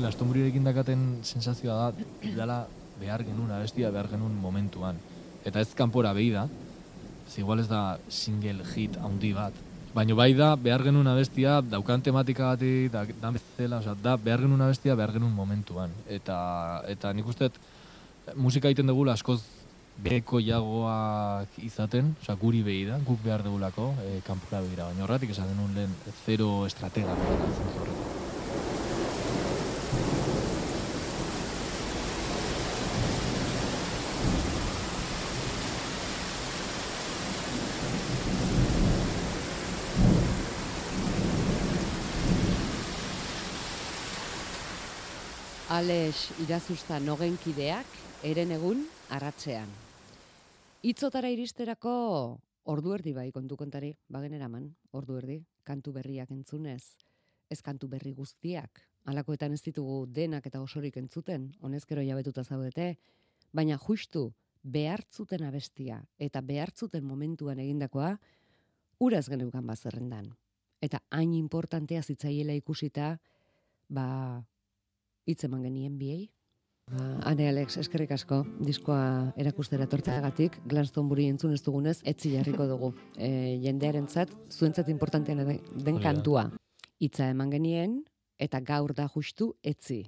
Glastonburiekin dakaten sensazioa da, dala behar genuen abestia, behar genuen momentuan. Eta ez kanpora behi da, ez igual ez da single hit handi bat. Baina bai da, behar genuen abestia, daukan tematika gati, da, da, bezala, oza, da behar genuen abestia, behar genuen momentuan. Eta, eta nik uste, musika egiten dugula askoz beko jagoak izaten, oza, guri behi da, guk behar dugulako, e, kanpora begira. Baina horretik esan genuen lehen, zero estratega. Horretik. Alex irazusta nogenkideak, eren egun, arratzean. Itzotara iristerako ordu erdi bai kontu kontari, bagen eraman, ordu erdi, kantu berriak entzunez, ez kantu berri guztiak, alakoetan ez ditugu denak eta osorik entzuten, honezkero jabetuta zaudete, baina justu behartzuten abestia eta behartzuten momentuan egindakoa, uraz geneukan bazerrendan. Eta hain importantea zitzaiela ikusita, ba, hitz eman genien biei. Ba, Ane Alex, eskerrik asko, diskoa erakustera tortzagatik, Glastonbury entzun ez dugunez, etzi jarriko dugu. E, jendearen zat, zuentzat importantean den kantua. Hitza eman genien, eta gaur da justu etzi.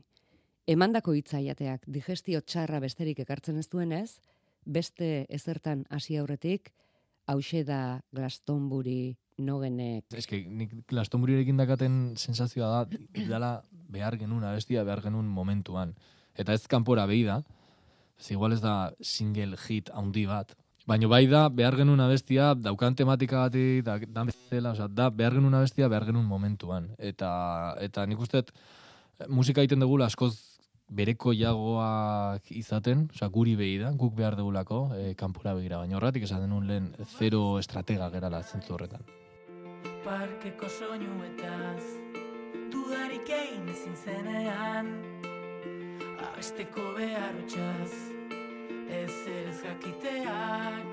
Emandako hitza jateak digestio txarra besterik ekartzen ez duenez, beste ezertan hasi aurretik, hause da Glastonbury nogenek. Ez que nik Glastonburiekin dakaten sensazioa da, dala behar genuen abestia, behar genuen momentuan. Eta ez kanpora behi da, ez igual ez da single hit handi bat. Baina bai da, behar genuen abestia, daukan tematika gati, da, da, bezala, oza, da behar genuen abestia, behar genuen momentuan. Eta, eta nik uste, musika egiten dugula askoz bereko jagoak izaten, oza, guri behi da, guk behar dugulako, e, kanpora begira. Baina horretik esan denun lehen zero estratega gerala zentzu horretan parkeko soinuetaz Dudarik egin ezin zenean. Abesteko behar utxaz Ez ez jakiteak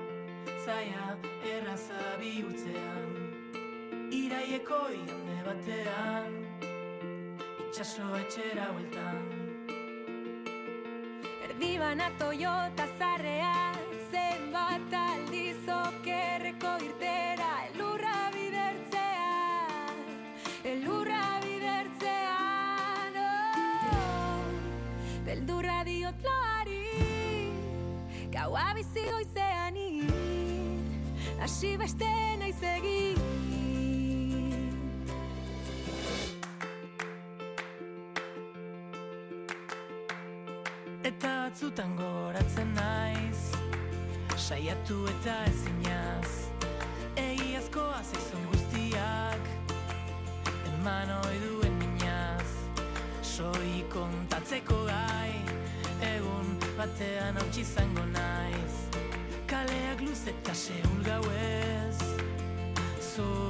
Zaila erraza bihurtzean Iraieko iande batean Itxaso etxera hueltan Erdibana Toyota zarrea Zenbat Bizi goizean Asi beste naiz egin. Eta batzutan goratzen naiz Saiatu eta ezinaz. Egiazkoa zaizun guztiak eman duen minaz. Soi kontatzeko gai Egun batean hau txizango naiz Kaleak luz eta seul gauez. Zure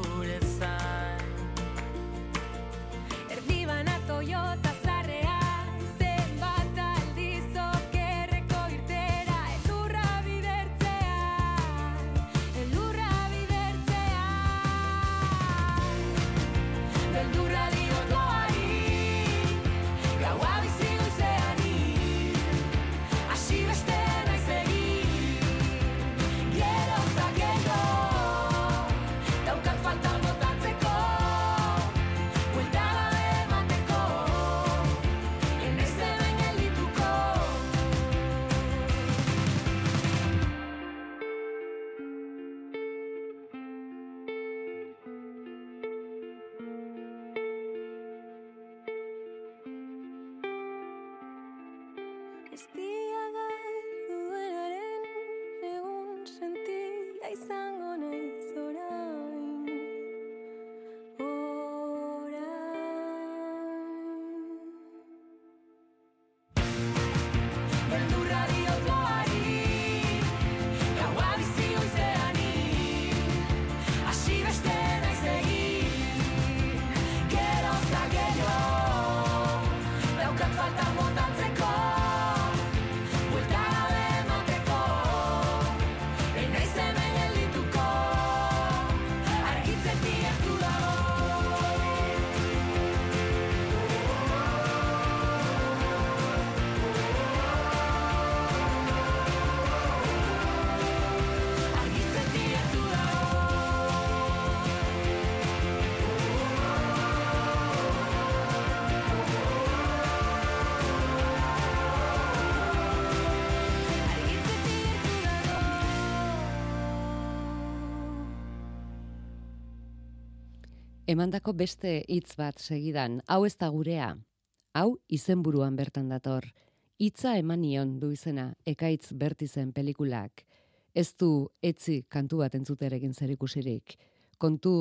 emandako beste hitz bat segidan, hau ez da gurea, hau izenburuan bertan dator, hitza emanion du izena, ekaitz bertizen pelikulak, ez du etzi kantu bat entzuterekin zerikusirik, kontu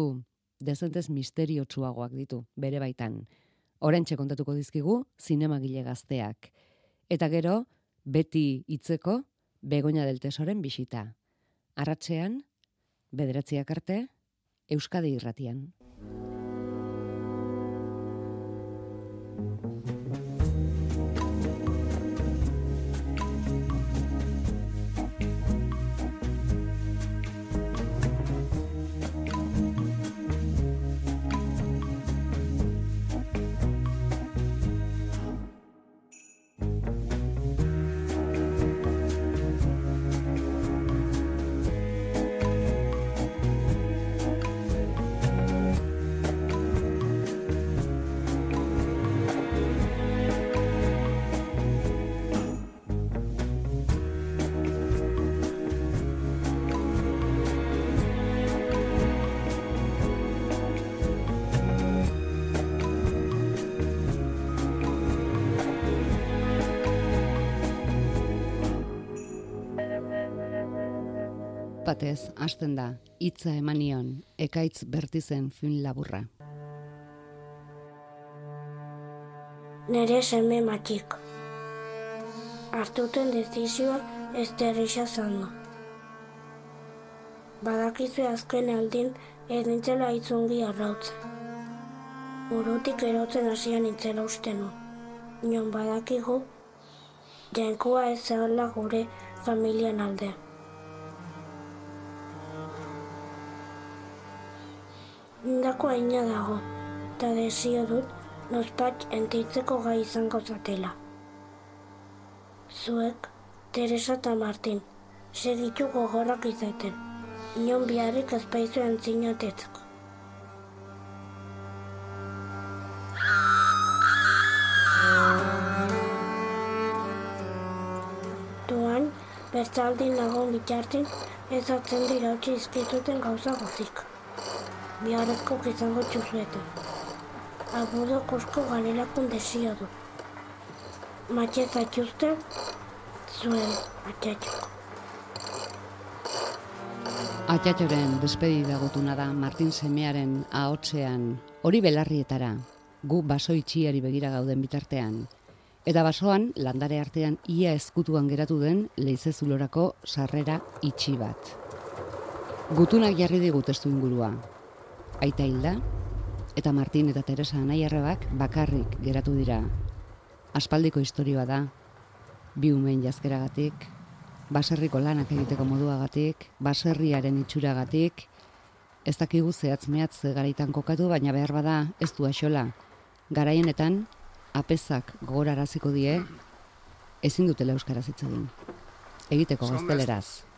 dezentez misteriotsuagoak ditu, bere baitan. Orentxe kontatuko dizkigu, zinemagile gazteak. Eta gero, beti hitzeko Begoña del Tesoren bisita. Arratsean, bederatziak arte, Euskadi irratian. Thank you. Batez hasten da hitza emanion ekaitz bertizen film laburra. Nere seme matxik. Artuten dezizioa ez terrisa zango. Badakizue azken aldin ez nintzela itzungi arrautzen. Burutik erotzen hasian nintzela uste nu. Nion badakigu, jainkoa ez zehala gure familian aldean. Indako aina dago, eta desio dut nozpat entitzeko gai izango zatela. Zuek, Teresa eta Martin, segitu gogorrak izaten, inon biharrik ezpaizu entzinatetzeko. Duan, bertzaldin nagon bitartin, ez atzen dira utzi izkituten gauza gozik biharrezko izango txuzuetan. Abudo kosko galelakun desio du. Matxe zatxuzte, zuen atxatxoko. Atxatxoren despedida gotuna da Martin Semearen ahotsean hori belarrietara, gu baso itxiari begira gauden bitartean. Eta basoan, landare artean ia ezkutuan geratu den leizezulorako sarrera itxi bat. Gutunak jarri digut testu ingurua, aita hilda, eta Martin eta Teresa anaiarrebak bakarrik geratu dira. Aspaldiko historioa da, bi umen jazkeragatik, baserriko lanak egiteko moduagatik, baserriaren itxuragatik, ez dakigu zehatz mehatz garaitan kokatu, baina behar bada ez du axola. Garaienetan, apezak gogoraraziko die, ezin dutela euskaraz hitz egin. Egiteko gazteleraz.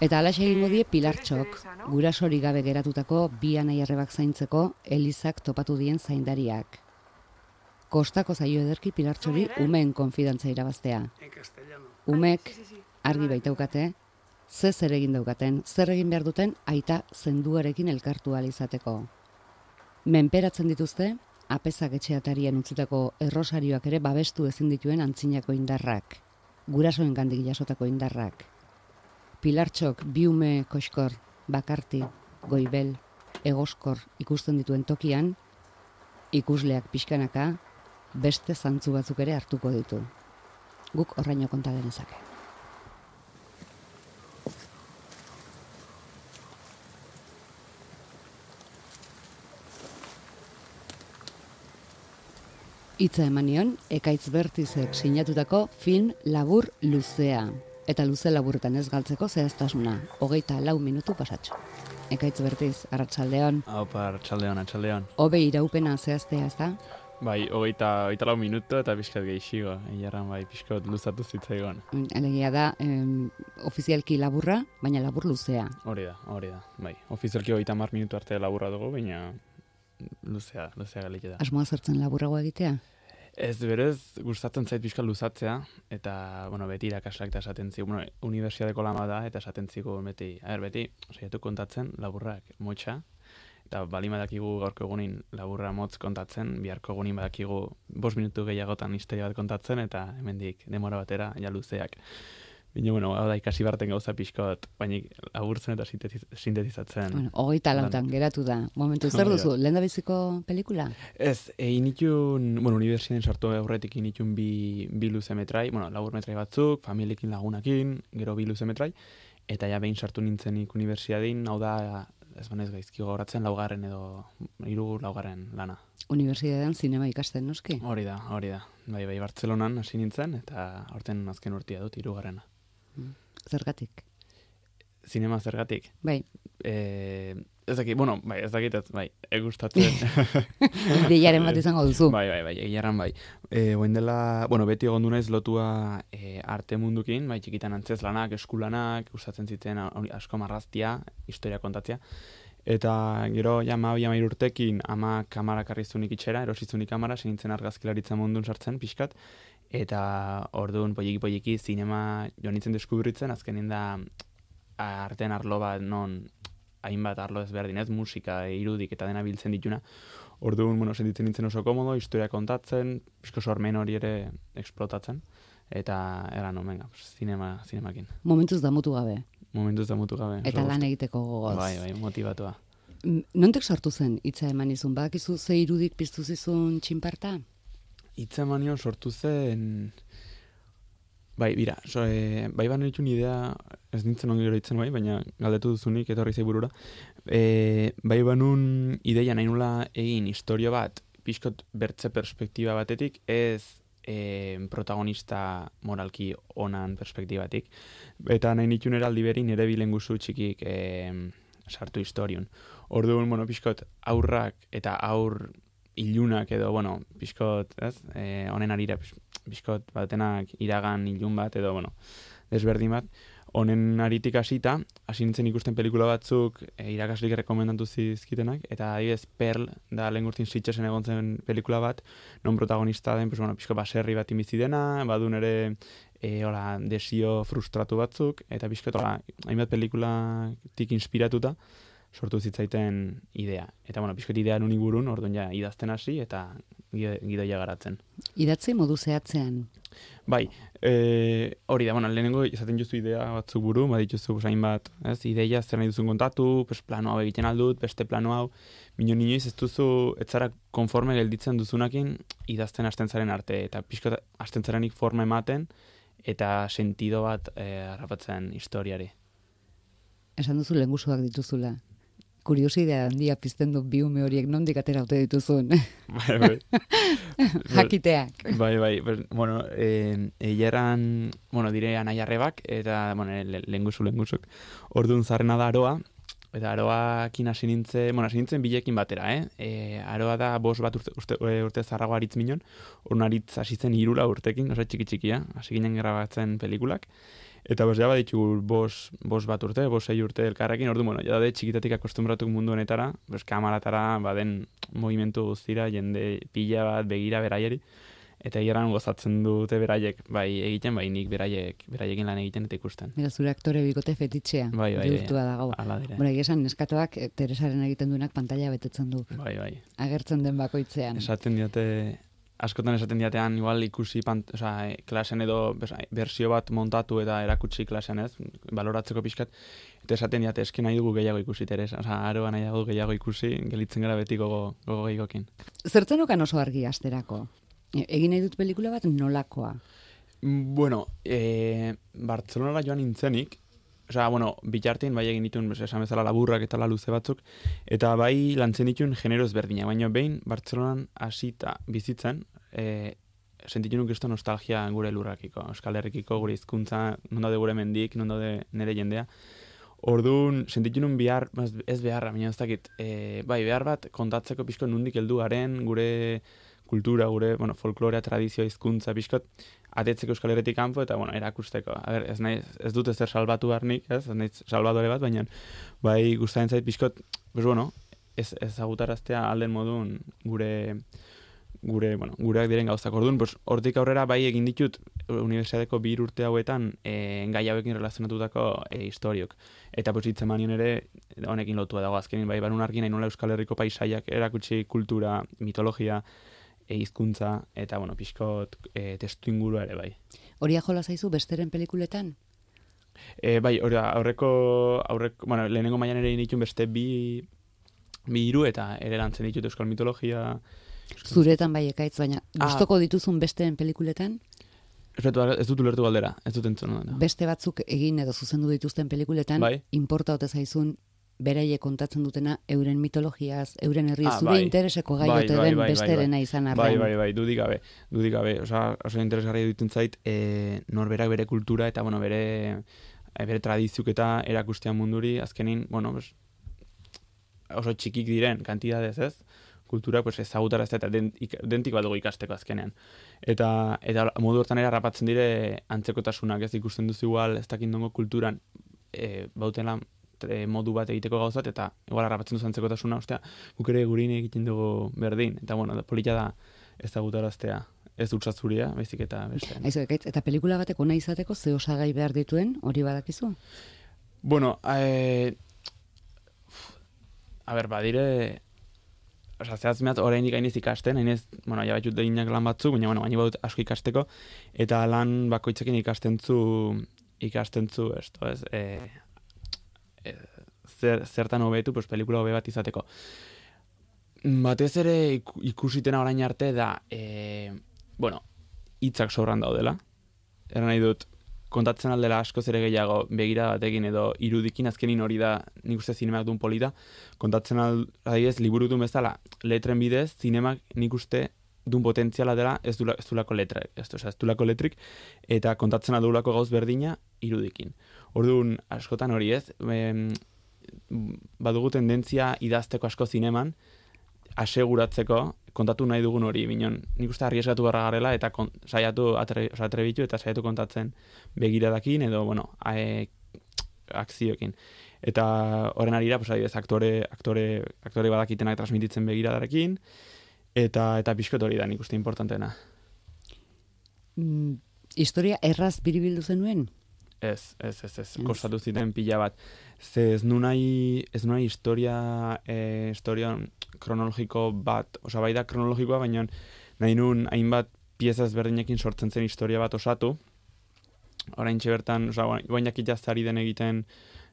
Eta alaxe egingo die pilartxok, gurasori gabe geratutako bi anaiarrebak zaintzeko elizak topatu dien zaindariak. Kostako zaio ederki pilartxori umeen konfidantza irabaztea. Umek argi baitaukate, ze zer egin daukaten, zer egin behar duten aita zenduarekin elkartu izateko. Menperatzen dituzte, apezak etxeatarien utzitako errosarioak ere babestu ezin dituen antzinako indarrak, gurasoen gandik jasotako indarrak. Pilartxok biume koskor, bakarti, goibel, egoskor ikusten dituen tokian, ikusleak pixkanaka, beste zantzu batzuk ere hartuko ditu. Guk horraino konta genezake. Itza emanion, ekaitz bertizek sinatutako film labur luzea eta luze laburretan ez galtzeko zehaztasuna, hogeita lau minutu pasatxo. Ekaitz bertiz, arratsaldeon. Haupa, arratsaldeon, arratsaldeon. Hobe iraupena zehaztea, ez da? Bai, hogeita, hogeita lau minutu eta pixkat gehiago. Egiarran bai, pixkat luzatu zitzaigon. Alegia da, em, ofizialki laburra, baina labur luzea. Hori da, hori da. Bai, ofizialki hogeita mar minutu arte laburra dugu, baina luzea, luzea galik da. Asmoa zertzen laburrago egitea? Ez berez, gustatzen zait pixka luzatzea, eta, bueno, beti irakasleak eta esaten zigu, bueno, universiadeko lama da, eta esaten zigu beti, a ber, beti, saiatu kontatzen, laburrak, motxa, eta balin badakigu gaurko egunin laburra motz kontatzen, biharko egunin badakigu bost minutu gehiagotan historia bat kontatzen, eta hemendik demora batera, ja luzeak. Bine, bueno, hau da ikasi barten gauza pixkot, baina laburtzen eta sintetiz, sintetizatzen. Bueno, hogeita lautan geratu da. Momentu, zer duzu, lehen da biziko pelikula? Ez, e, initun, bueno, unibertsitaten sartu aurretik initun bi, bi luze metrai, bueno, labur metrai batzuk, familiekin lagunakin, gero bi luze metrai, eta ja behin sartu nintzenik unibertsitatein, hau da, ez banez gaizki gogoratzen, laugarren edo, hiru laugarren lana. Unibertsitatean zinema ikasten, noski? Hori da, hori da. Bai, bai, Bartzelonan hasi nintzen, eta horten azken urtia dut, hirugarrena. Zergatik. Zinema zergatik. Bai, E, ez dakit, bueno, bai, ez dakit, bai, egustatzen. ideiaren bat izango duzu. Bai, bai, bai, egiarran bai. E, oen dela, bueno, beti egon naiz lotua e, arte mundukin, bai, txikitan antzez lanak, eskulanak, gustatzen ziten asko marraztia, historia kontatzea. Eta gero, ja, ma bi urtekin, ama kamara karrizunik itxera, erosizunik kamara, senintzen argazkilaritza mundun sartzen, pixkat, eta orduan, poieki, zinema joan nintzen deskubritzen, azkenin da artean arlo bat non hainbat arlo ezberdin, ez musika, irudik eta dena biltzen dituna. Orduan, bueno, sentitzen nintzen oso komodo, historia kontatzen, pixko sormen hori ere eksplotatzen, eta eran, pues, zinema, zinemakin. Momentuz damutu gabe. Momentuz da mutu gabe. Eta lan egiteko gogoz. Bai, bai, motivatua. M- Nontek sortu zen hitza eman izun? Badakizu ze irudik piztu zizun txinparta? Itza manio sortu zen... Bai, bira, so, e, bai ban ditun idea, ez nintzen ongi oroitzen bai, baina galdetu duzunik etorri zei burura. E, bai banun ideia nahi nula egin historio bat, pixkot bertze perspektiba batetik, ez e, protagonista moralki onan perspektibatik. Eta nahi nitun eraldi beri nire bilenguzu txikik e, sartu historion. Orduan, bueno, pixkot aurrak eta aur ilunak edo, bueno, pixkot, ez, e, honen arira, pix- pixkot batenak iragan ilun bat edo, bueno, desberdin bat, honen aritik hasita, hasi nintzen ikusten pelikula batzuk e, irakaslik rekomendatu zizkitenak, eta adibidez Pearl da lehen gurtin sitxesen egon zen pelikula bat, non protagonista den, pues, bueno, pixko baserri bat bizi dena, badun ere e, hola, desio frustratu batzuk, eta pixko, hola, hainbat pelikulatik inspiratuta, sortu zitzaiten idea. Eta, bueno, pixkot idea nuni burun, orduan ja idazten hasi, eta gidoia garatzen. Idatzi modu zehatzean. Bai, e, hori da, bueno, lehenengo izaten juzu idea batzuk buru, badituzu pues, hainbat, ez, ideia zer nahi duzun kontatu, pues, plano hau egiten aldut, beste plano hau, Mino inoiz ez duzu, ez zara konforme gelditzen duzunakin idazten hasten zaren arte, eta pixko hasten zarenik forma ematen, eta sentido bat e, harrapatzen historiari. Esan duzu lengusuak dituzula. Kuriosidea handia pizten du bi ume horiek nondik atera haute dituzun. Bai, bai. Jakiteak. Bai, bai, bueno, eh, eileran, bueno, dire anaiarrebak, eta, bueno, le, lenguzu, lenguzuk. Orduan zarrena da aroa, eta aroakin hasi nintzen, bueno, hasi nintzen bilekin batera, eh? E, aroa da bos bat urte, urte, e, urte zarrago aritz minon, orduan aritz hasi zen irula urtekin, oso txiki txikia, hasi ginen grabatzen pelikulak, Eta bos, ja baditu bos, bos bat urte, bos sei urte elkarrekin, ordu, bueno, ja de txikitatik akostumbratuk mundu honetara, bos, kamaratara, baden movimentu guztira, jende pila bat, begira beraieri, eta hieran gozatzen dute beraiek, bai egiten, bai nik beraiek, beraiekin lan egiten eta ikusten. Mira, zure aktore bikote fetitxea. Bai, bai, bihurtua dago. Ala dire. Egia esan, neskatoak eh, Teresaren egiten duenak pantalla betetzen du. Bai, bai. Agertzen den bakoitzean. Esaten diote, askotan esaten diatean, igual ikusi pant, osea, klasen edo bersio bat montatu eta erakutsi klasean ez, baloratzeko pixkat, eta esaten diate, eski nahi dugu gehiago ikusi teres, osea, aroa nahi dugu gehiago ikusi, gelitzen gara beti gogo, gogo gehiagokin. Zertzenukan oso argi asterako? E- Egin nahi dut pelikula bat nolakoa? Bueno, e, Bartzelonara joan nintzenik, Osea, bueno, bitartean bai egin ditun, esan bezala laburrak eta la luze batzuk, eta bai lantzen ditun genero ezberdina, baina behin Bartzelonan hasita bizitzen, e, sentitu nuk esto nostalgia gure lurrakiko, Euskal Herrikiko, gure hizkuntza, non daude gure mendik, non daude nire jendea. Orduan, sentitu nun behar, ez, beharra, baina ez dakit, e, bai, behar bat kontatzeko pixko nundik heldu garen, gure kultura, gure, bueno, folklorea, tradizioa, hizkuntza pixkot, atetzeko Euskal Herritik kanpo eta bueno, erakusteko. A ber, ez naiz ez dut ezer salbatu harnik, ez? Ez naiz salbadore bat, baina bai gustatzen zait pixkot, pues bueno, ez ezagutaraztea alden modun gure gure, bueno, gureak diren gauzak. Orduan, pues, hortik aurrera bai egin ditut unibertsitateko bi urte hauetan e, gai hauekin relazionatutako e, historiok. Eta pues hitzemanion ere honekin lotua dago azkenin bai barun argi nahi nola Euskal Herriko paisaiak erakutsi kultura, mitologia, hizkuntza eta bueno, pixkot e, testu ingurua ere bai. Horia jola zaizu besteren pelikuletan? E, bai, hori aurreko, aurreko, bueno, lehenengo mailan ere ditun beste bi, bi hiru eta ere lantzen ditut euskal mitologia. Zuretan bai ekaitz, baina Ah. gustoko dituzun besteen pelikuletan? Espetu, ez dut ulertu galdera, ez dut entzun. Beste batzuk egin edo zuzendu dituzten pelikuletan, Bai. inporta ote zaizun beraie kontatzen dutena euren mitologiaz, euren herri Ah, zure bai. intereseko gai Bai, bai, den bai, bai, besterena izan arren. Bai, bai, bai, dudik gabe, dudik gabe. Osa, oso interesgarria ditun zait, e, norberak bere kultura eta, bueno, bere, e, bere tradiziuk eta erakustean munduri, azkenin, bueno, pues, oso txikik diren kantidadez, ez? Kultura, pues, ezagutara ez eta den, ik, dentik bat dugu ikasteko azkenean. Eta, eta modu hortan ere harrapatzen dire antzekotasunak, ez ikusten duzu igual, ez dakit nongo kulturan, e, bautela e, modu bat egiteko gauzat, eta igual harrapatzen duzu antzekotasuna, ostea, guk ere gurin egiten dugu berdin. Eta, bueno, da- polita da ezagutaraztea. Ez dutsa zuria, baizik eta beste. Aizu, eta pelikula batek ona izateko ze osagai behar dituen, hori badakizu? Bueno, eh, a ber, badire, Osa, zehaz mehat, oraindik hainez ikasten, hainez, bueno, ja batxut deginak lan batzuk, baina, bueno, baina badut asko ikasteko, eta lan bakoitzekin ikasten zu, ikasten zu, esto, ez, e, e, zer, zertan hobetu, pues, pelikula hobe bat izateko. Batez ere iku- ikusitena orain arte da, e, bueno, hitzak sobran daudela. Era nahi dut, kontatzen aldela askoz ere gehiago begira batekin edo irudikin azkenin hori da nik uste zinemak duen polita. Kontatzen al, adibidez, liburutun bezala, letren bidez, zinemak nik uste dun potentziala dela ez, dula, ez dulako letra, ez, osea, ez dulako letrik, eta kontatzen adulako gauz berdina irudikin. Orduan, askotan hori ez, em, badugu tendentzia idazteko asko zineman, aseguratzeko kontatu nahi dugun hori, minon nik uste arriesgatu barra garela eta kon, saiatu atre, atrebitu eta saiatu kontatzen begiradakin edo, bueno, ae, akzioekin. Eta horren arira, pues, adibidez, aktore, aktore, aktore badakitenak transmititzen begiradarekin, eta eta pixkot hori da nik uste importantena. Mm, historia erraz biribildu zenuen? Ez, ez, ez, ez, kostatu ziten pila bat. Ze ez nu nahi, ez nu nahi historia, eh, historia kronologiko bat, osea bai da kronologikoa, baina nahi nun hainbat pieza ezberdinekin sortzen zen historia bat osatu. Orain bertan, osea, guain jakit jaztari den egiten,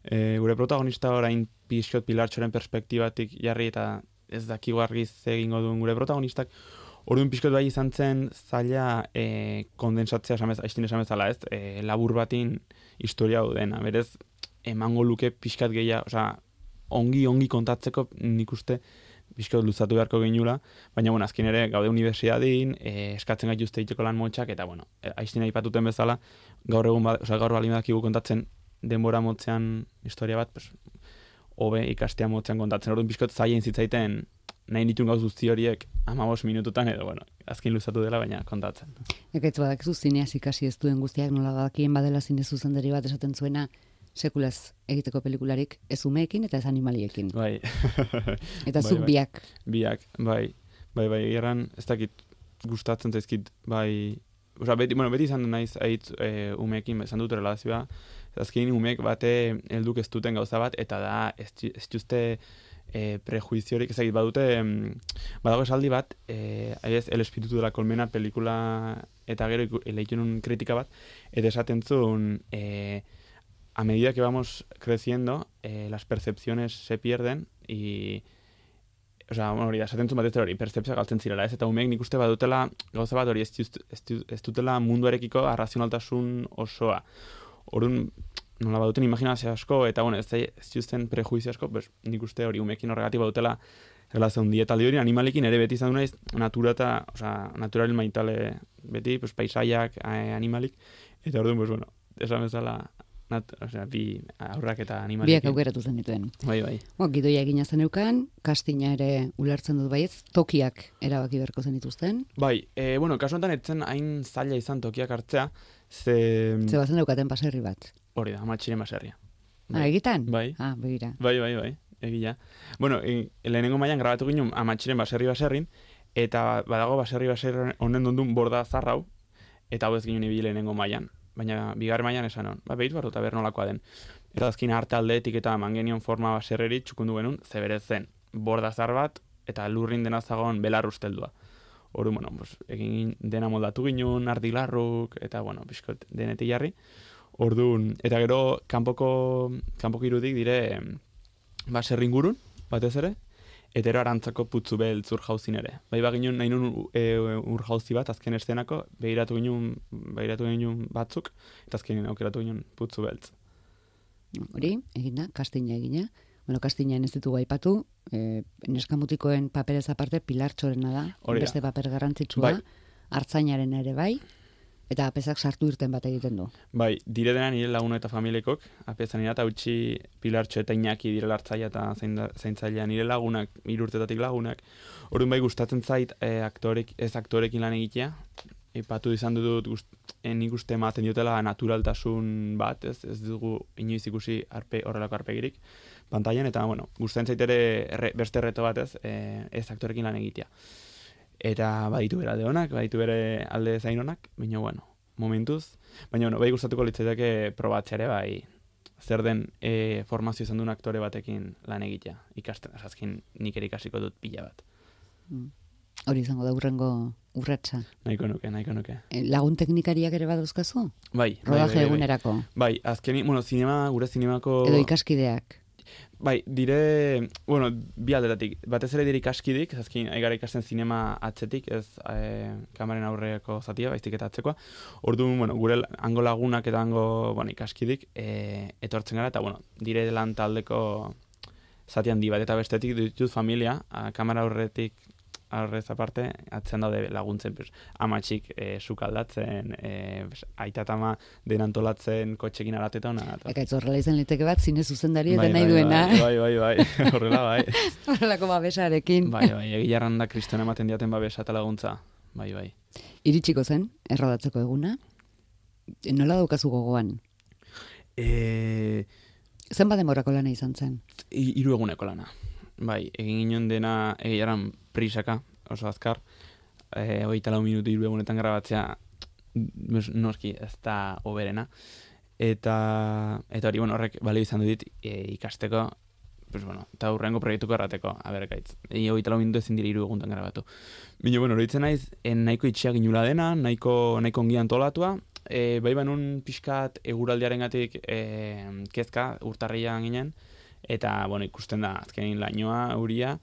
e, gure protagonista orain pixkot pilartxoren perspektibatik jarri eta ez dakigu argi ze egingo duen gure protagonistak, Orduan pixkot bai izan zen zaila e, kondensatzea esamez, aiztin esamezala ez, e, labur batin historia dena. Berez, emango luke pixkat gehiago, osea, ongi, ongi kontatzeko nik uste pixkot luzatu beharko genula, baina, bueno, azken ere, gaude universiadin, e, eskatzen gaituzte iteko lan motxak, eta, bueno, aiztin aipatuten bezala, gaur egun, osea, gaur bali badakigu kontatzen denbora motzean historia bat, pues, hobe ikastea motzean kontatzen. Orduan pixkot zaien zitzaiten nahi nituen gauz guzti horiek amabos minututan edo, bueno, azkin luzatu dela, baina kontatzen. Ekaitz badakizu zineaz ikasi ez duen guztiak nola badakien badela zine zuzendari bat esaten zuena sekulaz egiteko pelikularik ez umeekin eta ez animaliekin. Bai. Eta Bai, zuk bai. biak. Biak, bai. Bai, bai, erran, ez dakit gustatzen zaizkit, bai, Osa, beti, bueno, beti izan du naiz aitz e, umeekin, izan dut relazioa, azkenin umeek bate helduk ez duten gauza bat, eta da, ez, ez juzte e, prejuiziorik, ez dakit, badute, badago esaldi bat, e, adibidez, El Espíritu de la Colmena pelikula, eta gero iku- lehitu nun kritika bat, eta esaten zuen, e, a medida que vamos creciendo, eh, las percepciones se pierden y bueno, hori da, esaten zuen hori, percepzioa galtzen zirela, ez? Eta umeek nik uste badutela, gauza bat hori, ez, ez, ez dutela munduarekiko arrazionaltasun osoa. Orduan, nola baduten imaginazio asko, eta bueno, ez, ez justen prejuizio asko, pues, nik uste hori umeekin horregatik badutela relazio hundi. Eta aldi hori animalekin ere beti izan du naiz, natura eta, osea, natural maitale beti, pues, paisaiak, animalik, eta orduan, pues, bueno, esan bezala, nat, osea, bi aurrak eta animalekin. Biak aukeratu zen dituen. Bai, bai. Bo, gidoia egina zeneukan, kastina ere ulertzen dut baiez, tokiak erabaki beharko zen dituzten. Bai, e, bueno, kasu honetan etzen hain zaila izan tokiak hartzea, ze... Ze bazen daukaten paserri bat. Hori da, amatxiren baserria. Ah, egitan? Bai. Ah, begira. Bai, bai, bai, egia. Bueno, e, lehenengo mailan grabatu ginen amatxiren baserri baserrin, Eta badago baserri baserri honen dundun borda zarrau, eta hau ez ginen ibili lehenengo mailan. Baina bigarren mailan esan hon, ba, behit barru eta nolakoa den. Eta azkin arte aldeetik eta mangenion forma baserreri txukundu genuen, zeberez zen, borda zar bat, eta lurrin dena zagon belar usteldua. Horu, bueno, pues, egin dena moldatu ginen, ardilarruk, eta, bueno, bizkot, denetik jarri. Orduan, eta gero, kanpoko, kanpoko irudik dire, em, baserri ingurun, batez ere, eta ero arantzako putzu beltz ur jauzin ere. Bai baginen nahi nun e, ur jauzi bat, azken estenako, behiratu ginen, behiratu ginen batzuk, eta azkenin aukeratu ginen putzu beltz. Hori, egina, kastina egina. Bueno, kastinean ez ditugu aipatu, e, neskamutikoen paperez aparte pilartxorena da, Hori da. beste paper garrantzitsua, Bai. hartzainaren ere bai, eta apesak sartu irten bat egiten du. Bai, dire dena nire laguna eta familiekok, apezan eta utxi pilartxo eta inaki dire lartzaia eta zaintzailea nire lagunak, irurtetatik lagunak. Orduan bai gustatzen zait e, aktorek, ez aktorekin lan egitea, Ipatu izan dut, gust, e, nik uste ematen diotela naturaltasun bat, ez, ez dugu inoiz ikusi arpe, horrelako arpegirik pantailan, eta, bueno, gustatzen zait ere erre, beste reto bat ez, e, ez aktorekin lan egitea. Eta baditu bere alde honak, baditu bere alde zain honak, baina, bueno, momentuz, baina, bueno, bai gustatuko litzaidake probatzea bai, zer den e, formazio izan duen aktore batekin lan egitea, ikasten, azkin nik ere ikasiko dut pila bat. Mm. Hori izango da urrengo urratsa. Nahiko nuke, nahiko nuke. E, lagun teknikariak ere badauzkazu? Bai, bai, Rodaje bai, bai. egunerako. Bai, azkeni, bueno, zinema, gure zinemako... Edo ikaskideak. Bai, dire, bueno, bi alderatik. Batez ere dire ikaskidik, azkin, aigara ikasten zinema atzetik, ez e, kamaren aurreko zatia, baizik eta atzekoa. Orduan, bueno, gure hango lagunak eta hango, bueno, ikaskidik, e, etortzen gara, eta, bueno, dire lan taldeko zati handi bat, eta bestetik ditut familia, a, kamera aurretik aurrez aparte, atzen daude laguntzen, pues, amatxik e, sukaldatzen, e, pues, aita eta ama den antolatzen kotxekin aratetona. eta- Eka ez horrela izan liteke bat, zine zuzendari eta Bai, nahi bai, duena. Bai, bai, bai, bai, horrela, bai. Horrelako babesarekin. Bai, bai, egilarran da kriston ematen diaten babesa eta laguntza. Bai, bai. Iritsiko zen, errodatzeko eguna. Nola daukazu gogoan? E, Zenbat demorako lana izan zen? hiru eguneko lana. Bai, egin ginen dena egiaran prisaka, oso azkar. E, hogeita lau minutu hiru egunetan grabatzea nos- noski ez da oberena. Eta, eta hori, bueno, horrek balio izan du dit e, ikasteko, pues bueno, eta hurrengo proiektuko errateko, a ber, gaitz. Egi hogeita lau minutu ezin dira hiru egunetan grabatu. Bino, bueno, horitzen naiz, en nahiko itxiak inula dena, nahiko, nahiko ongi antolatua, e, bai banun pixkat eguraldiaren gatik e, kezka urtarrian ginen, eta, bueno, ikusten da, azkenin lainoa, euria,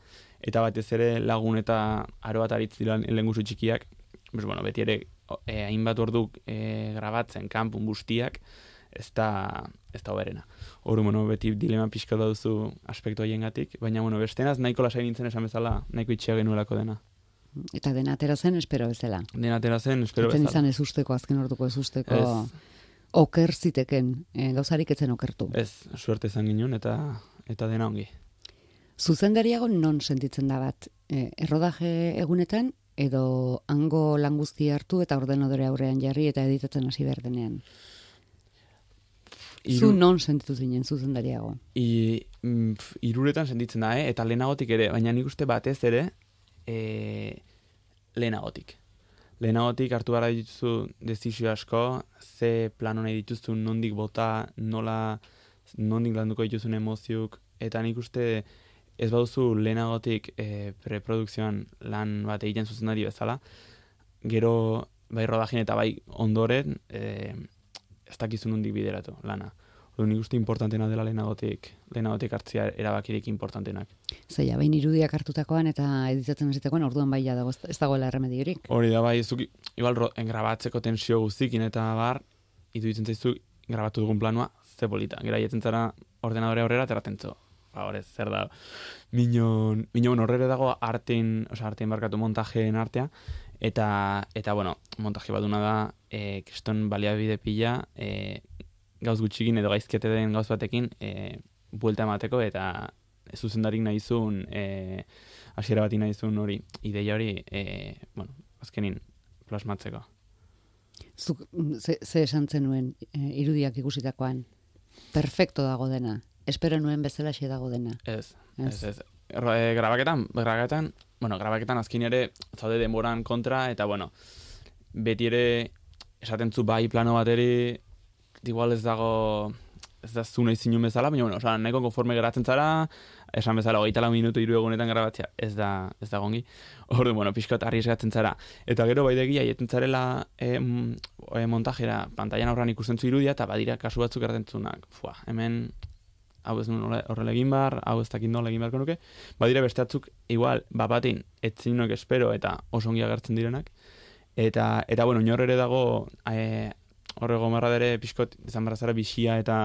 eta batez ere lagun eta aro bat aritz dira lehenguzu txikiak, pues, bueno, beti ere e, hainbat orduk e, grabatzen kanpun guztiak, ez da, ez da oberena. Hor, bueno, beti dilema pixka duzu aspektu haiengatik, baina, bueno, bestenaz nahiko lasai nintzen esan bezala, nahiko itxia genuelako dena. Eta dena atera zen, espero bezala. Dena atera zen, espero Etzen bezala. izan ez usteko, azken orduko ez usteko Ez. oker ziteken, e, gauzarik etzen okertu. Ez, suerte izan ginen eta eta dena ongi. Zuzendariago non sentitzen da bat? E, errodaje egunetan, edo hango lan guztia hartu eta ordenadore aurrean jarri eta editatzen hasi behar denean. Zu non sentitu zinen zuzendariago? I, mm, pf, iruretan sentitzen da, eh? eta lehenagotik ere, baina nik uste batez ere, e, lehenagotik. Lehenagotik hartu gara dituzu dezizio asko, ze plano nahi dituzun, nondik bota, nola, nondik landuko dituzun emoziuk, eta nik uste ez baduzu lehenagotik e, preprodukzioan lan bat egiten zuzendari bezala, gero bai rodajin eta bai ondoren, e, ez dakizu nondik bideratu lana. Orduan nik uste importantena dela lehenagotik, lehenagotik hartzea erabakirik importantenak. Zeia, behin irudiak hartutakoan eta editatzen hasitakoan orduan bai dago ez dagoela erremediorik. Hori da bai, zuk, igual ro, grabatzeko tensio guztikin eta bar, iruditzen zaizu grabatu dugun planua, ze polita. Gera jetzen zara ordenadore aurrera ateratzen zo. Ba, horrez, zer da. Minon, minon horrere dago artein, oza, artein barkatu montajeen artea, eta, eta bueno, montaje baduna da, e, kriston baliabide pila, e, gauz gutxikin edo gaizkete den gauz batekin, e, buelta emateko, eta zuzendarik nahizun, e, hasiera bati nahizun hori, ideia hori, e, bueno, azkenin, plasmatzeko. Zuk, ze, ze esan zenuen e, irudiak ikusitakoan? Perfecto dago dena. Espero nuen bezala dago dena. Ez, Ez. ez, e, grabaketan, grabaketan, bueno, grabaketan azkin ere, zaude denboran kontra, eta, bueno, beti ere, esaten zu bai plano bateri, igual ez dago, ez da zu nahi zinun bezala, baina, bueno, oza, nahiko konforme geratzen zara, esan bezala, hogeita lau minutu hiru egunetan grabatzea, ez da, ez da gongi. Ordu, bueno, pixkot arriesgatzen zara. Eta gero baidegi aietzen zarela e, e, montajera, pantailan aurran ikusten zu irudia, eta badira kasu batzuk erraten zunak. Fua, hemen hau ez nuen horrela egin bar, hau ez dakit nola egin beharko nuke, badira beste batzuk, igual, bapatin, etzinok espero eta oso ongi agertzen direnak. Eta, eta bueno, inor ere dago, e, horrego marra dere, pixkot, izan barra zara bixia eta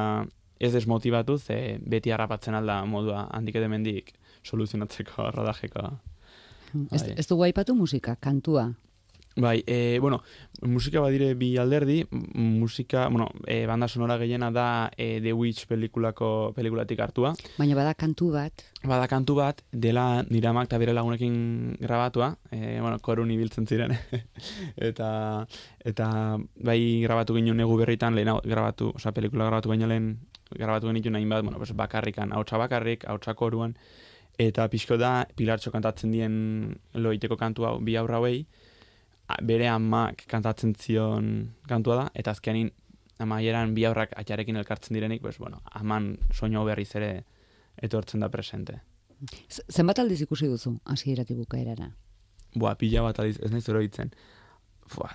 ez desmotibatu, ze beti harrapatzen alda modua handik edo mendik soluzionatzeko rodajeko. Ez, Bai. ez dugu aipatu musika, kantua. Bai, e, bueno, musika badire bi alderdi, musika, bueno, e, banda sonora gehiena da e, The Witch pelikulako pelikulatik hartua. Baina bada kantu bat, Bada kantu bat, dela nire amak eta bere lagunekin grabatua, e, bueno, korun ibiltzen ziren, eta, eta bai grabatu ginen negu berritan, lehen grabatu, osea, pelikula grabatu baino lehen grabatu genituen hainbat, bueno, pues bakarrikan, hautsa bakarrik, hautsa koruan, eta pixko da, pilartxo kantatzen dien loiteko kantu hau, bi aurra hauei, a- bere amak kantatzen zion kantua da, eta azkenin amaieran bi aurrak atxarekin elkartzen direnik, pues, bueno, aman hau berriz ere etortzen da presente. Z- zenbat aldiz ikusi duzu, hasieratik bukaerara. Boa, pila bat aldiz, ez naiz oroitzen. Fua,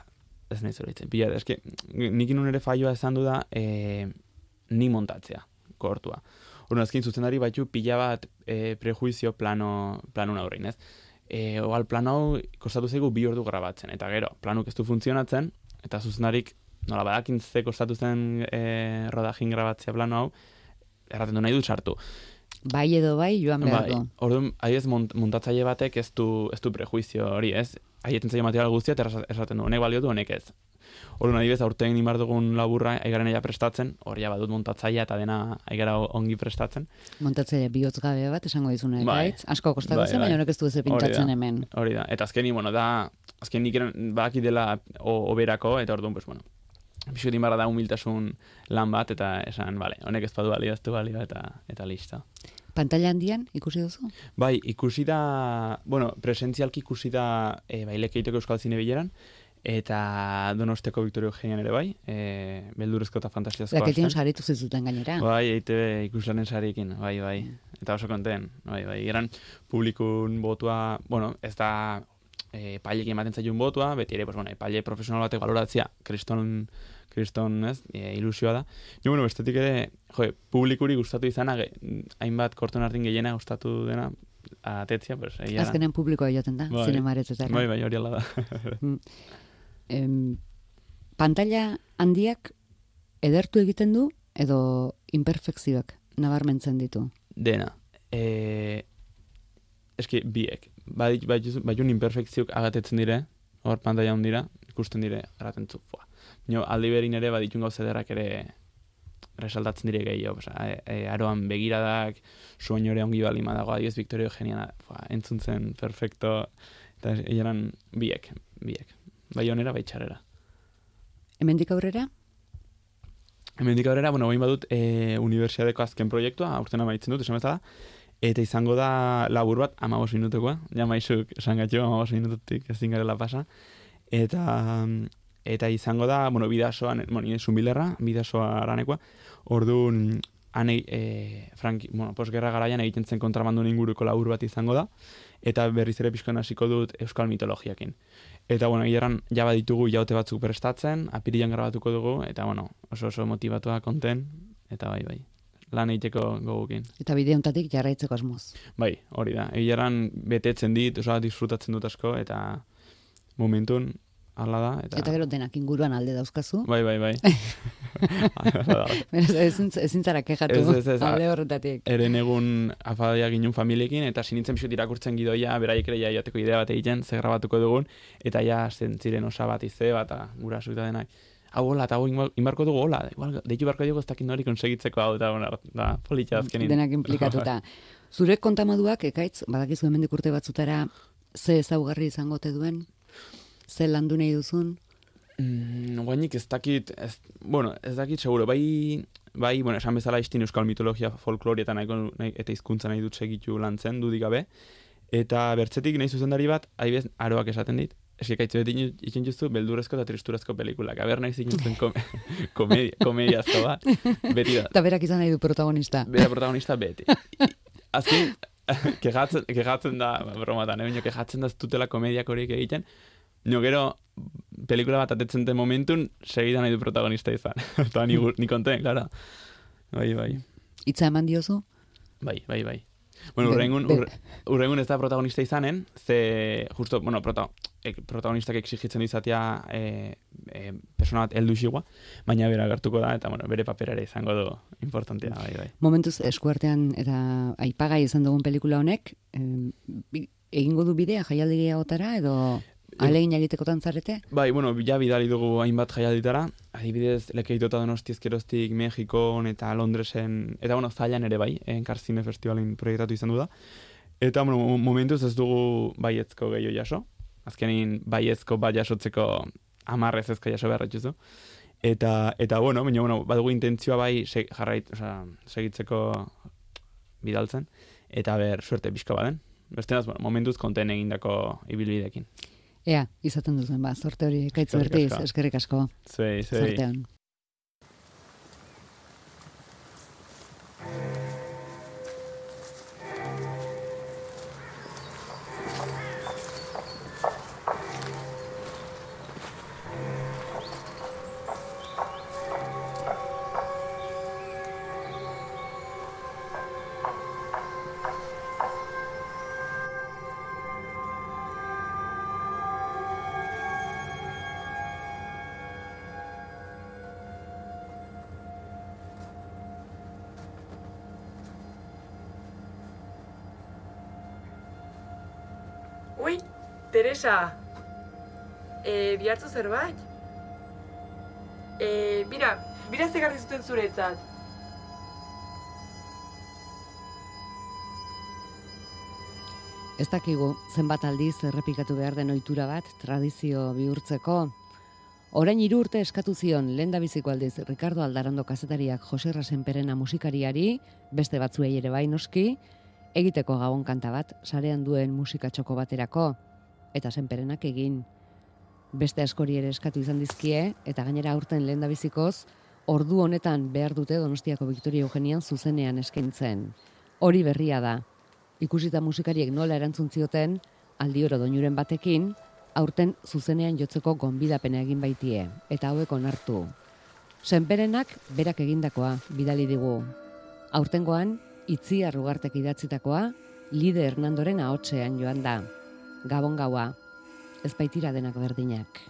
ez naiz oroitzen. Pila, eske, nik inun ere faioa esan du da, e, ni montatzea, kortua. Horren azkin zuzendari baitu pila bat e, prejuizio plano, planun aurrein, ez? E, oal plano hau kostatu zaigu bi ordu grabatzen, eta gero, planuk ez du funtzionatzen, eta zuzendarik, nola badakin ze kostatu zen e, rodajin grabatzea plano hau, erraten du nahi dut sartu. Bai edo bai, joan behar Bai, du. orduan, mont, montatzaile batek ez du, ez du prejuizio hori, ez? Haietzen zaio material guztia, eta erra- esaten du, honek balio du, honek ez. Orduan, adibidez, aurten imar dugun laburra, aigaren ja prestatzen, hori badut montatzailea eta dena aigara ongi prestatzen. Montatzaile bihotz gabe bat, esango dizuna, Bai. ekaitz. Asko kostatu Bai, zen, bai. baina honek ez du ez da. hemen. Hori da, eta azkeni, bueno, da, azken nik badaki dela oberako, eta orduan, pues, bueno, pixut inbarra da humiltasun lan bat, eta esan, vale, honek ez badu du balio, eta, eta lista. Pantalla handian ikusi duzu? Bai, ikusi da, bueno, presentzialki ikusi da e, bai lekeiteko euskal zine bileran, eta donosteko Victorio Eugenian ere bai, e, beldurezko eta fantasiazko Zaketien asten. saritu zizuten gainera. Bai, EITB ikuslanen sariekin, bai, bai. Eta oso konten, bai, bai. Eran publikun botua, bueno, ez da e, epailekin ematen zaiun botua, beti ere, pues, bueno, epaile profesional batek baloratzia, kriston, kriston, ez, e, ilusioa da. Jo, bueno, bestetik ere, jo, publikuri gustatu izana, ge, hainbat korton ardin gehiena gustatu dena, atetzia, pues, egia. Azkenen publikoa joaten da, Bai. zinemaretetara. Bai, bai, hori ala da. Em, pantalla handiak edertu egiten du edo imperfekzioak nabarmentzen ditu. Dena. E, eski, biek. Bai, bai, baiun imperfekziok agatetzen dire, hor pantalla handira, ikusten dire, eraten zu, fua. Nio, aldi berin ere, baditun gauza ederrak ere resaltatzen dire gehiago, e, e, aroan begiradak, ere ongi balima dago, adiez Victorio Eugenia, fua, entzun zen perfecto, eta eran biek, biek. Bai onera, bai txarrera. Hemendik aurrera, Hemendik aurrera, bueno, bain badut, e, unibertsiadeko azken proiektua, aurten amaitzen dut, esan bezala, eta izango da labur bat, amabos minutukoa, ja maizuk esan gatxo, amabos minututik ezin garela pasa, eta eta izango da, bueno, bidasoan, bueno, nire zumbilerra, bidasoa aranekoa, orduan, ane, e, franki, bueno, posgerra garaian egiten zen kontrabandun inguruko labur bat izango da, eta berriz ere pixkoan hasiko dut euskal mitologiakin. Eta, bueno, hileran jaba ditugu jaute batzuk prestatzen, apirilan grabatuko dugu, eta, bueno, oso oso motivatua konten, eta bai, bai, lan egiteko gogukin. eta bide hontatik jarraitzeko asmoz. Bai, hori da. Hileran betetzen dit, oso disfrutatzen dut asko, eta momentun, hala da. Eta, Eta gero denak inguruan alde dauzkazu. Bai, bai, bai. Beraz, ezin, ezin zara kejatu Ez, ez, ez, alde horretatik. Eren egun afadia ginen familiekin, eta sinitzen pixot irakurtzen gidoia, beraiek ere ja jateko idea bat egiten, ze grabatuko dugun, eta ja zen ziren osa bat ize, bat, eta gura eta denak. Hau hola, eta hau inbar- inbarko dugu hola, igual, deitu barko dugu ez dakit nori konsegitzeko hau, eta bueno, da, politxa azkenin. Denak implikatuta. Zure kontamoduak, ekaitz, badakizu hemendik urte batzutara, ze ezaugarri izango te duen? Ze landu nahi duzun? Mm, guainik ez dakit, ez, bueno, ez dakit seguro, bai, bai, bueno, esan bezala istin euskal mitologia folklore eta, nahiko, nahi, eta hizkuntza nahi dut segitu lantzen, dudik gabe, Eta bertzetik nahi zuzendari bat, adibidez, aroak esaten dit, eski kaitzu beti itxen justu beldurrezko eta tristurazko pelikulak. Aber nahi zintzen kom komedia, komediazko bat, beti da. Eta berak izan nahi du protagonista. Bera protagonista beti. Azken, kegatzen, kegatzen da, ba, bromatan, eh? kegatzen da ez dutela komediak horiek egiten, nio gero, pelikula bat atetzen den momentun, segidan nahi du protagonista izan. Eta ni, ni konten, klara. Bai, bai. Itza eman diozu? Bai, bai, bai. Bueno, urrengun, urrengun ez da protagonista izanen, ze, justo, bueno, prota, ek, protagonistak exigitzen izatea e, e, persona bat heldu xigua, baina bera agertuko da, eta, bueno, bere papera ere izango du importantea, bai, bai. Momentuz eskuartean eta aipagai izan dugun pelikula honek, em, egingo du bidea jaialdi gehiagotara edo alegin egitekotan zarete? Bai, bueno, ja bidali dugu hainbat jaialditara, adibidez, lekeitota donostiz keroztik Mexikon eta Londresen, eta bueno, zailan ere bai, Enkar Zine Festivalin proiektatu izan du da. Eta, bueno, mo- momentuz ez dugu baiezko gehiago jaso. Azkenin baiezko bat jasotzeko amarrez ezko jaso behar etxuzu. Eta, eta bueno, baina, bueno, badugu intentzioa bai seg, jarrait, osea, segitzeko bidaltzen. Eta ber, suerte pixka baden. Beste bueno, momentuz konten egindako ibilbidekin. Ea, izaten duzen ba, sorte hori ekaitz Eskerrik bertiz, eskerrik asko, Zuei, zuei. zortean. Teresa. E, bihartzu zerbait? E, bira, bira zegarri zuten zuretzat. Ez dakigu zenbat aldiz errepikatu behar den ohitura bat tradizio bihurtzeko. Orain hiru urte eskatu zion lehendabiziko aldiz Ricardo Aldarondo kazetariak Jose Rasenperena musikariari, beste batzuei ere bai noski, egiteko gabon kanta bat sarean duen musika txoko baterako eta senperenak egin. Beste askori ere eskatu izan dizkie eta gainera aurten lehendabizikoz ordu honetan behar dute Donostiako Victoria Eugenian zuzenean eskaintzen. Hori berria da. Ikusita musikariek nola erantzun zioten, aldioro doinuren batekin, aurten zuzenean jotzeko gonbidapena egin baitie, eta hauek onartu. Senperenak berak egindakoa bidali digu. Aurtengoan, itzi arrugartek idatzitakoa, Lide Hernandoren ahotsean joan da. Gabon gaua, ez baitira denak berdinak.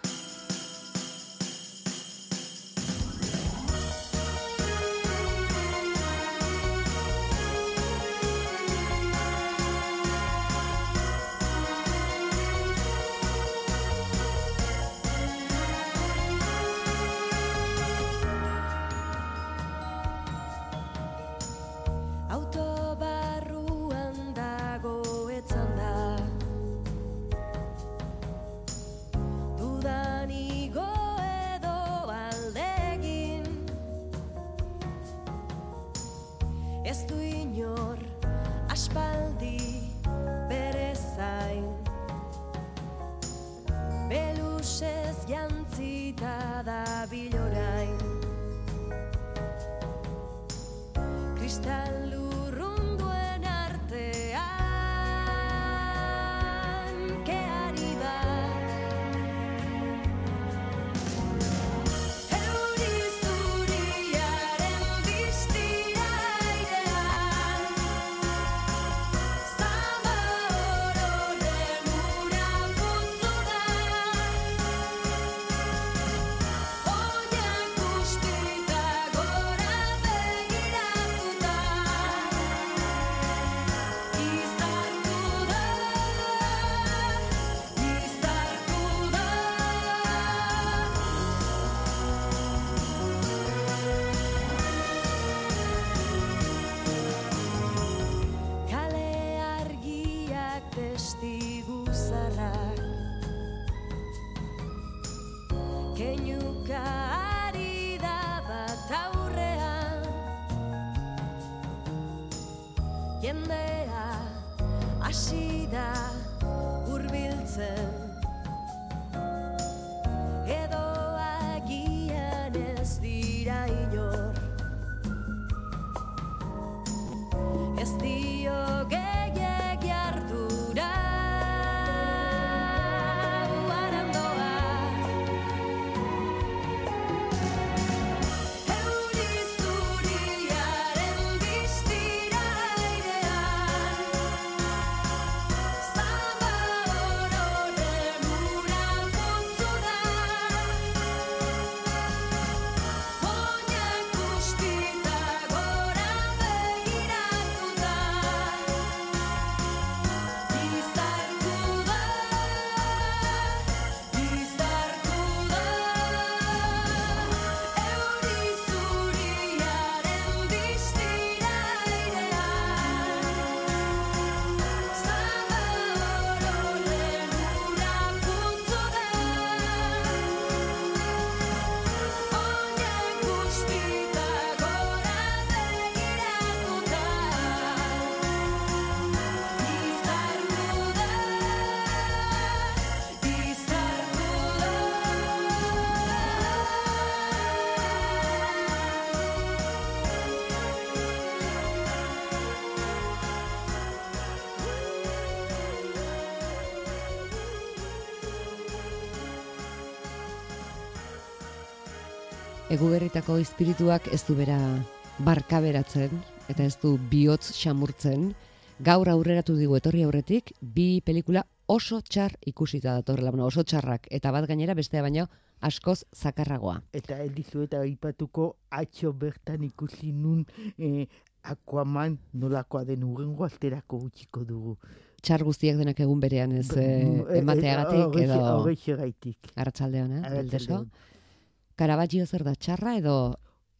Eguberritako espirituak ez du bera barkaberatzen eta ez du bihotz xamurtzen. Gaur aurreratu digu etorri aurretik bi pelikula oso txar ikusita datorrela, bueno, oso txarrak eta bat gainera bestea baino askoz zakarragoa. Eta edizu eta aipatuko atxo bertan ikusi nun eh, Aquaman nolakoa den urrengo asterako utziko dugu. Txar guztiak denak egun berean ez eh, eh, emateagatik horrexe- edo horrexe gaitik. arratsaldean, eh? Belteso. Caravaggio zer da txarra edo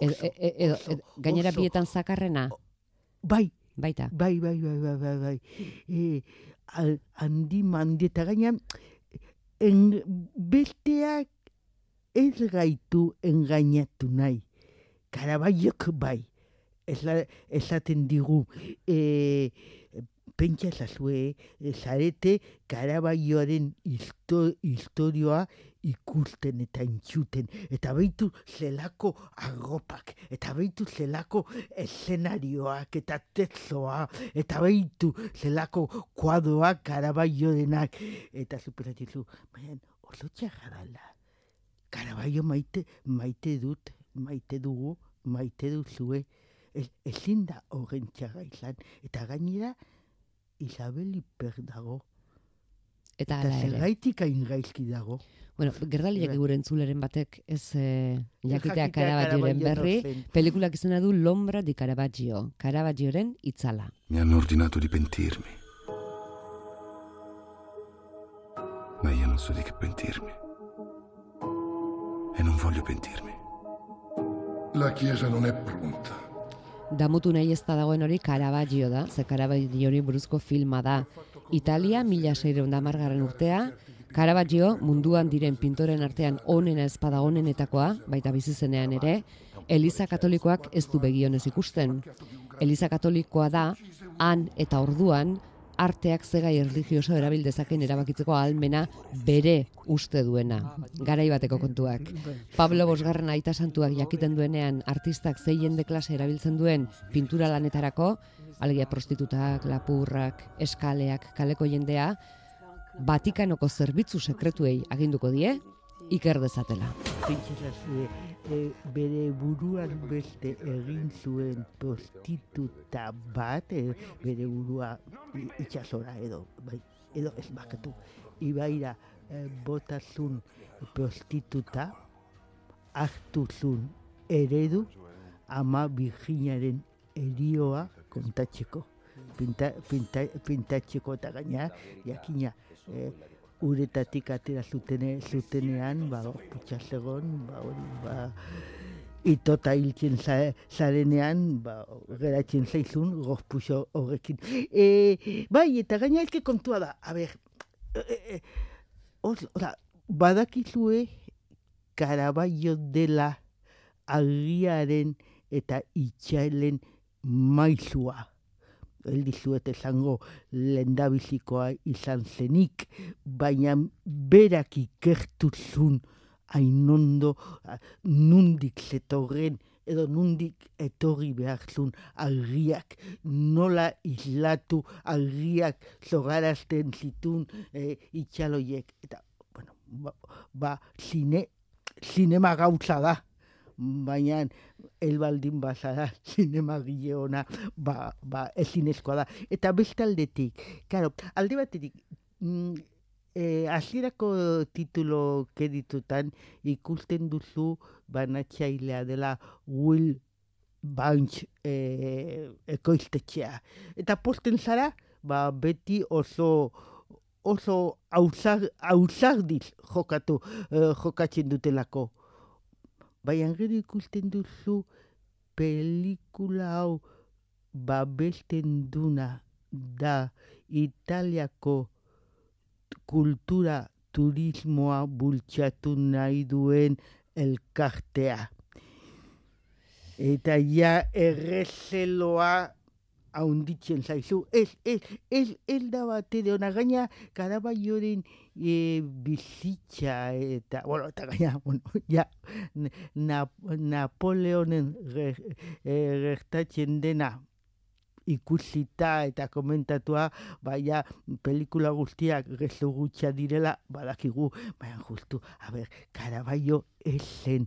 edo, Oso, edo, edo, oso, gainera oso. bietan zakarrena Bai, baita. bai, bai, bai, bai, bai, bai. E, al, handi mandi eta gaina en, besteak ez gaitu engainatu nahi. Karabaiok bai. Esla, esaten digu, e, pentsa ezazue, e, zarete Karabaioaren histo, historioa ikusten eta entzuten. Eta beitu zelako arropak, eta beitu zelako eszenarioak, eta tezoa, eta beitu zelako kuadroak Karabaiorenak. Eta superatizu, baina oso txarra Karabaio maite, maite dut, maite dugu, maite duzue. Ez, ezin da horren txarra izan. Eta gainera, Isabel Iper dago. Eta Eta zergaitik hain gaizki dago. Bueno, gerdailek Bai. gure entzuleren batek ez eh, jakitea Jakitea Caravagioren Caravaggio berri, pelikulak izena du Lombra di Caravaggio, Caravaggioren itzala. Mi hanno ordinato di pentirmi. Ma io non so di che pentirmi. E non voglio pentirmi. La Chiesa non è pronta. Damutu nahi ez da dagoen hori Caravaggio da, ze Caravaggiori buruzko filma da. Italia, mila seireun da margarren urtea, Caravaggio munduan diren pintoren artean onena ezpada onenetakoa, baita bizizenean ere, Eliza Katolikoak ez du begionez ikusten. Eliza Katolikoa da, han eta orduan, arteak zegai erligioso erabil dezaken erabakitzeko ahalmena bere uste duena. Garai bateko kontuak. Pablo Bosgarren aita santuak jakiten duenean artistak zei jende klase erabiltzen duen pintura lanetarako, alegia prostitutak, lapurrak, eskaleak, kaleko jendea, Vatikanoko zerbitzu sekretuei aginduko die, iker dezatela. E, bere buruan beste egin zuen prostituta bat, e, bere burua i- itsasora edo, bai, edo ez bakatu, ibaira e, botazun prostituta, hartu zun eredu ama Virginiaren erioa kontatzeko. Pinta, pinta, pintatzeko eta gaina, jakina, e, uretatik atera zutene, zutenean, ba, putxa zegon, ba, hori, ba, itota hiltzen za- zarenean, ba, geratzen zaizun, gozpuxo horrekin. E, bai, eta gaina ezke kontua da, a ber, e, e, os, oza, badakizue Karabaio dela agiaren eta itxailen maizua. Geldizuet esango lendabizikoa izan zenik, baina berak ikertu zun ainondo a, nundik zetorren edo nundik etorri behar zun argiak, nola islatu argiak zogarazten zitun e, itxaloiek. Eta, bueno, ba, ba zine, zinema gautza da, baina elbaldin bazara zinema gile ona ba, ba ezinezkoa da. Eta beste aldetik, claro, alde batetik, mm, eh, hasierako titulo keditutan ikusten duzu banatzailea dela Will Bunch eh, ekoiztetxea. Eta posten zara, ba, beti oso oso ausar, ausardiz jokatu, eh, jokatzen dutelako. Baina gero ikusten duzu pelikula hau babesten duna da Italiako kultura turismoa bultzatu nahi duen elkartea. Eta ja errezeloa haunditzen zaizu. Ez, ez, ez, ez da bate de ona gaina karabaioren e, bizitza eta, bueno, eta gaina, bueno, ja, na, Napoleonen ger, e, dena ikusita eta komentatua, baina pelikula guztiak gezu gutxa direla, badakigu, baina justu, a ber, Karabaio esen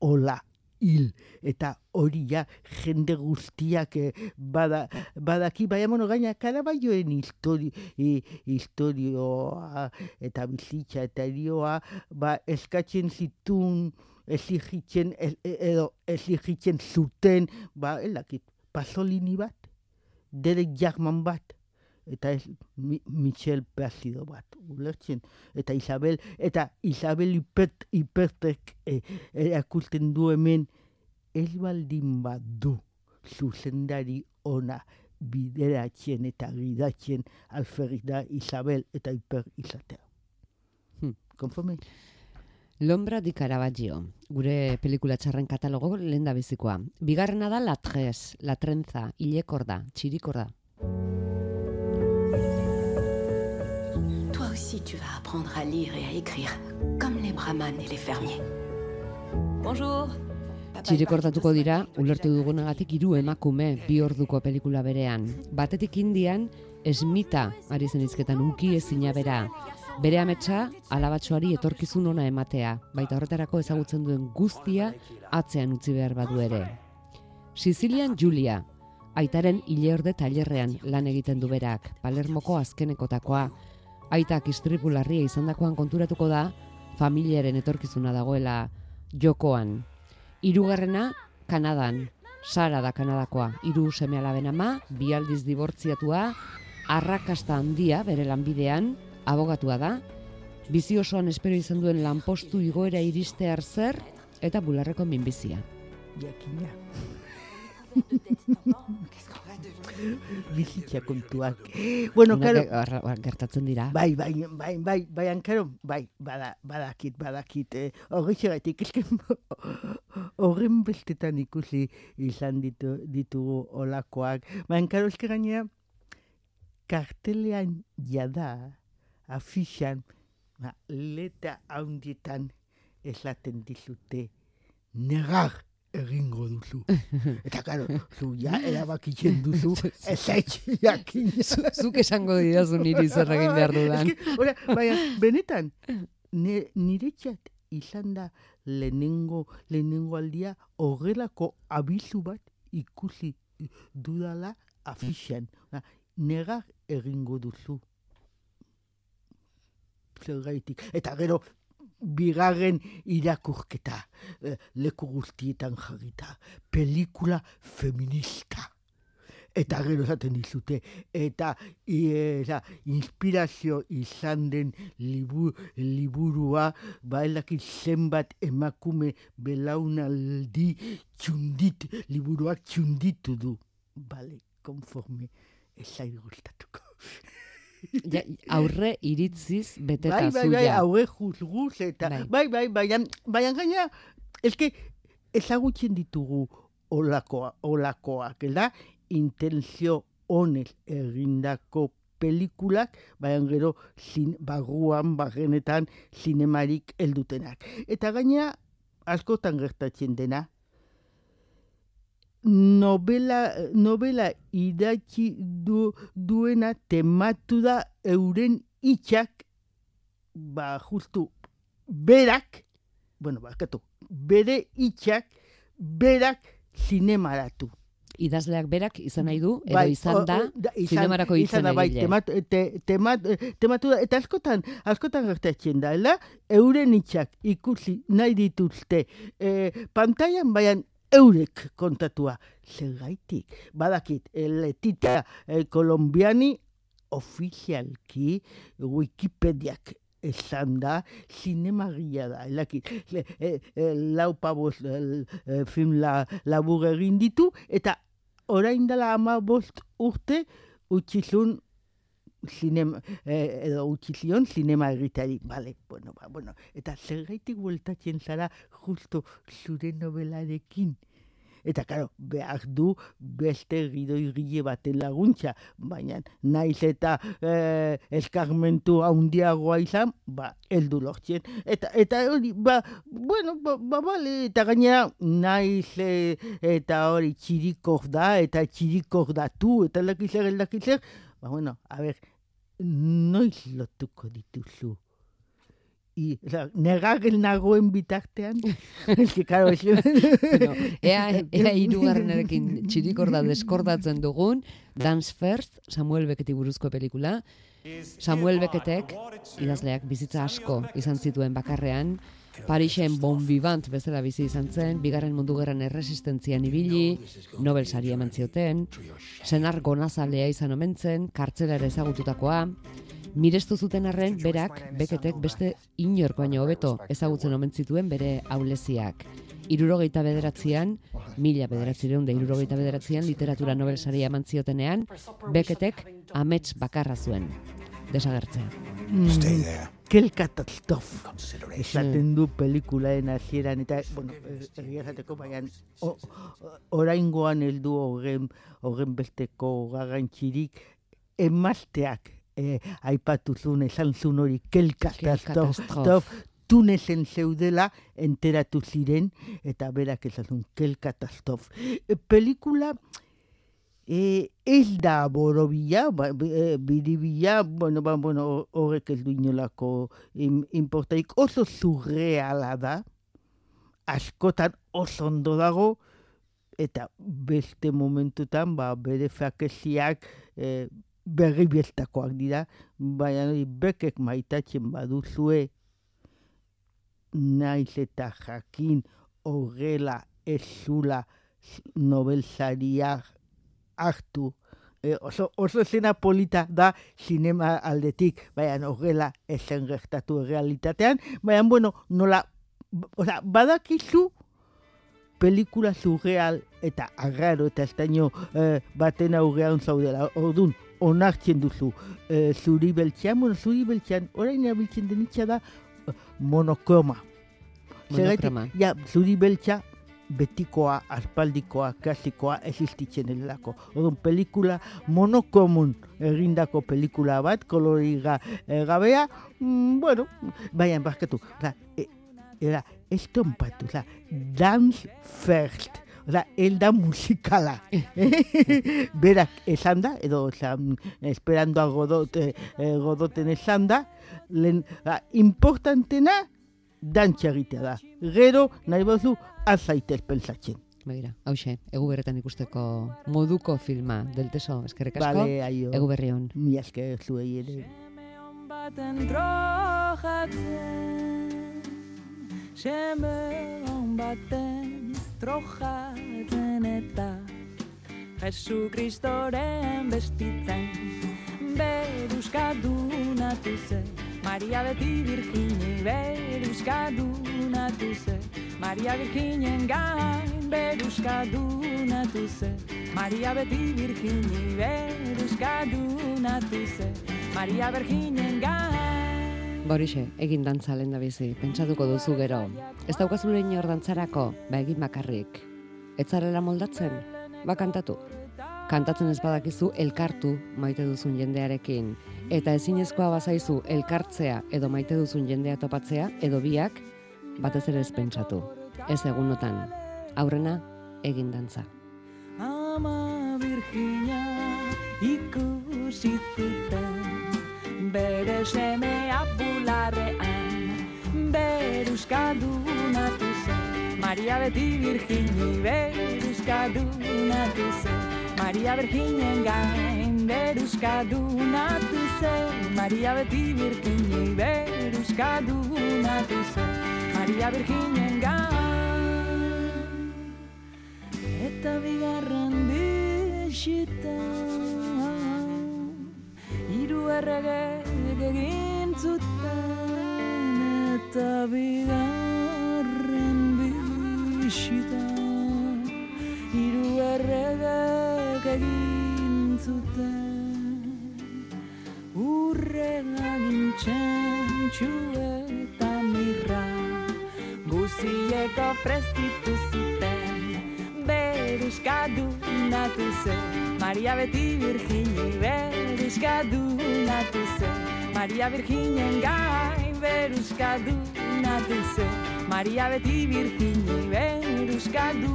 hola hil, eta hori ja jende guztiak eh, bada, badaki, baina mono gaina Karabaioen histori, i, historioa eta bizitza eta erioa, ba, eskatzen zitun, exigitzen, e- e- edo exigitzen zuten, ba, elakit, pasolini bat, Derek Jackman bat, eta ez Mi Michel Placido bat, ulertzen, eta Isabel, eta Isabel Ipert, Ipertek e, erakusten du hemen, ez baldin bat du zuzendari ona bideratzen eta gidatzen alferrik da Isabel eta Iper izatea. Hmm. Konforme? Lombra di Caravaggio, gure pelikula txarren katalogo lehen da bizikoa. Bigarrena da La Tres, La Trenza, Ilekorda, Txirikorda. Toi aussi, tu vas apprendre à lire et à écrire, comme les brahmanes et les fermiers. Bonjour. Txirikordatuko dira, ulertu dugunagatik hiru emakume bi orduko pelikula berean. Batetik indian, esmita ari zen izketan uki ezina bera. Bere ametsa, alabatxoari etorkizun ona ematea, baita horretarako ezagutzen duen guztia atzean utzi behar badu ere. Sicilian Julia, aitaren ileorde tailerrean lan egiten du berak, Palermoko azkenekotakoa. Aitak istripu larria izandakoan konturatuko da, familiaren etorkizuna dagoela jokoan. Hirugarrena Kanadan, Sara da Kanadakoa, hiru seme alaben ama, bi aldiz dibortziatua, arrakasta handia bere lanbidean, abogatua da, bizi osoan espero izan duen lanpostu igoera iriste zer eta bularreko minbizia. Jakina. Bizitza kontuak. Bueno, claro, gertatzen dira. Bai, bai, bai, bai, bai, ankaro, bai, bada, badakit, badakit, eh, horretxegatik, horren bestetan ikusi izan ditu, ditugu olakoak. Ba, ankaro, eske gainera, kartelean jada, afixan, ba, leta handietan esaten dizute, negar egingo duzu. Eta, karo, zu ja erabakitzen duzu, ez jakin. Zuk esango didazu niri zer egin behar dudan. Ora, baina, benetan, ne, niretzat izan da lehenengo, lehenengo aldia horrelako abizu bat ikusi dudala afixan. Ba, negar egingo duzu. Zergaitik. Eta gero, bigarren irakurketa, eh, leku guztietan jarrita, pelikula feminista. Eta gero esaten dizute, eta eta inspirazio izan den libu, liburua, ba zenbat emakume belaunaldi txundit, liburuak txunditu du. Bale, konforme, ez zait gustatuko. Ja, aurre iritziz beteta bai, bai, bai, haue juzguz eta, bai, bai, baina, baina gaina, eske, ezagutzen ditugu olakoa, olakoak, da, intenzio honez egindako pelikulak, baina gero zin, barruan, barrenetan, zinemarik heldutenak. Eta gaina, askotan gertatzen dena, novela, novela idatzi du, duena tematu da euren itxak, ba, justu, berak, bueno, bakatu, bere itxak, berak zinemaratu. Idazleak berak izan nahi du, edo Bai, izan da, o- da, izan- zinemarako izan da, bai, temat, te, temat, tematu da, eta askotan, askotan gertatzen da, euren itxak ikusi nahi dituzte e, pantailan baian eurek kontatua. Zergaitik, badakit, letita kolombiani ofizialki Wikipediak esan da, zinemagia da, elaki, le, e, e, lau pabos e, e, film la, labur egin ditu, eta orain dela ama bost urte utxizun zinema, eh, edo utxizion zinema egiteari, bale, bueno, ba, bueno, eta zergaitik bueltatzen zara justo zure novelarekin. Eta, karo, behar du beste gidoi gile baten laguntza, baina naiz eta eh, eskarmentu handiagoa izan, ba, heldu lortzen. Eta, eta hori, ba, bueno, ba, ba, bale, eta gainera naiz eh, eta hori txirikor da, eta txirikor datu, eta lakizer, lakizer, ba, bueno, a ber, noiz lotuko dituzu? I, oza, negagel nagoen bitartean, que, karo, bueno, ea, ea irugarrenarekin txirikorda deskordatzen dugun, Dance First, Samuel Becketi buruzko pelikula. Samuel Becketek, idazleak bizitza asko izan zituen bakarrean, Parisen bon vivant bezala bizi izan zen, bigarren mundu gerran erresistentzian ibili, Nobel sari eman zioten, senar gonazalea izan omen zen, kartzelera ezagututakoa, Mirestu zuten arren, berak, beketek beste inork baino hobeto ezagutzen omen zituen bere auleziak. Irurogeita bederatzean, mila bederatzireun da irurogeita bederatzean, literatura Nobel saria eman ziotenean, beketek amets bakarra zuen. Desagertzea. Mm, Kel katastrof. Esaten du pelikulaen hasieran eta, bueno, eh, egia esateko, baina oraingoan heldu horren, horren besteko garrantzirik emazteak eh, aipatu zuen, esan zuen hori kel katastrof, katastrof. tunesen zeudela enteratu ziren eta berak esan zuen kel katastrof. E, pelikula E, ez da borobila, ba, bi- e, biribila, bueno, ba, bueno, horrek ez du inolako im, importarik, oso surreala da, askotan oso ondo dago, eta beste momentutan, ba, bere fakeziak e, berri biestakoak dira, baina hori bekek maitatzen baduzue, naiz eta jakin horrela ez zula Nobel saria hartu. E, oso, oso zena polita da sinema aldetik, baina horrela esen gertatu realitatean, baina, bueno, nola, oza, badakizu pelikula surreal eta agarro eta estaino eh, baten aurrean zaudela. Orduan, onartzen duzu. Eh, zuri beltzean, bueno, zuri beltzean, orain abiltzen denitza da monokroma. Zergatik, Monokroma. Ja, zuri beltza betikoa, aspaldikoa, klasikoa existitzen delako. Orduan, pelikula monokomun egindako pelikula bat, koloriga eh, gabea, mm, bueno, baina barkatu, oza, e, era, ez tonpatu, oza, dance first, oza, el da musikala. Berak esan da, edo, oza, esperando a Godot, eh, Godoten esan da, lehen, importantena, dantxa egitea da. Gero, nahi bazu, azaitez pensatzen. Begira, hause, egu berretan ikusteko moduko filma, del teso, eskerrik asko, Bale, aio. egu berri hon. Mi esker zuei ere. baten trojatzen Seme on baten trojatzen eta Jesu Kristoren bestitzen Beruskadunatu ze Maria beti virgini Beruskadunatu ze Maria virginen gain Beruskadunatu ze Maria beti virgini Beruskadunatu ze Maria virginen gain Borixe, egin dantza lehen bizi, pentsatuko duzu gero. Ez daukazule inor dantzarako, ba egin bakarrik. Ez zarela moldatzen, ba kantatu. kantatzen ez badakizu elkartu maite duzun jendearekin eta ezinezkoa bazaizu elkartzea edo maite duzun jendea topatzea edo biak batez ere ez pentsatu. Ez egunotan. Aurrena egin dantza. Ama Virginia ikusi zuten bere semea bularrean beruskadunatu zen Maria beti Virgini beruskadunatu zen Maria Virginen gain beruskadunatu zen Maria beti Virgini beruskadunatu zen Maria Virginen gain Eta bigarren bisita Hiru errege egin zuten Eta bigarren bisita Hiru errege egin Urrela gintzen eta mirra Guzieko prezitu zuten Beruskadu natu zen. Maria beti Virgini Beruskadu natu zen. Maria Virginen gain Beruskadu natu zen. Maria beti Virgini Beruskadu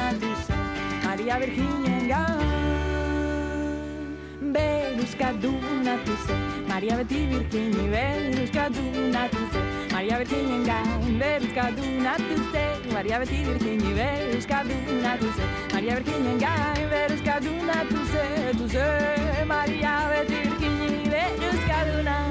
natu zen. Maria Virginen gain Beruskadu natu zen Maria beti Virgini Beruskadu natu zen Maria Virginen gain Beruskadu natu zen Maria beti Virgini Beruskadu natu zen Maria Virginen gain Beruskadu natu zen Tu zen Maria beti Virgini Beruskadu natu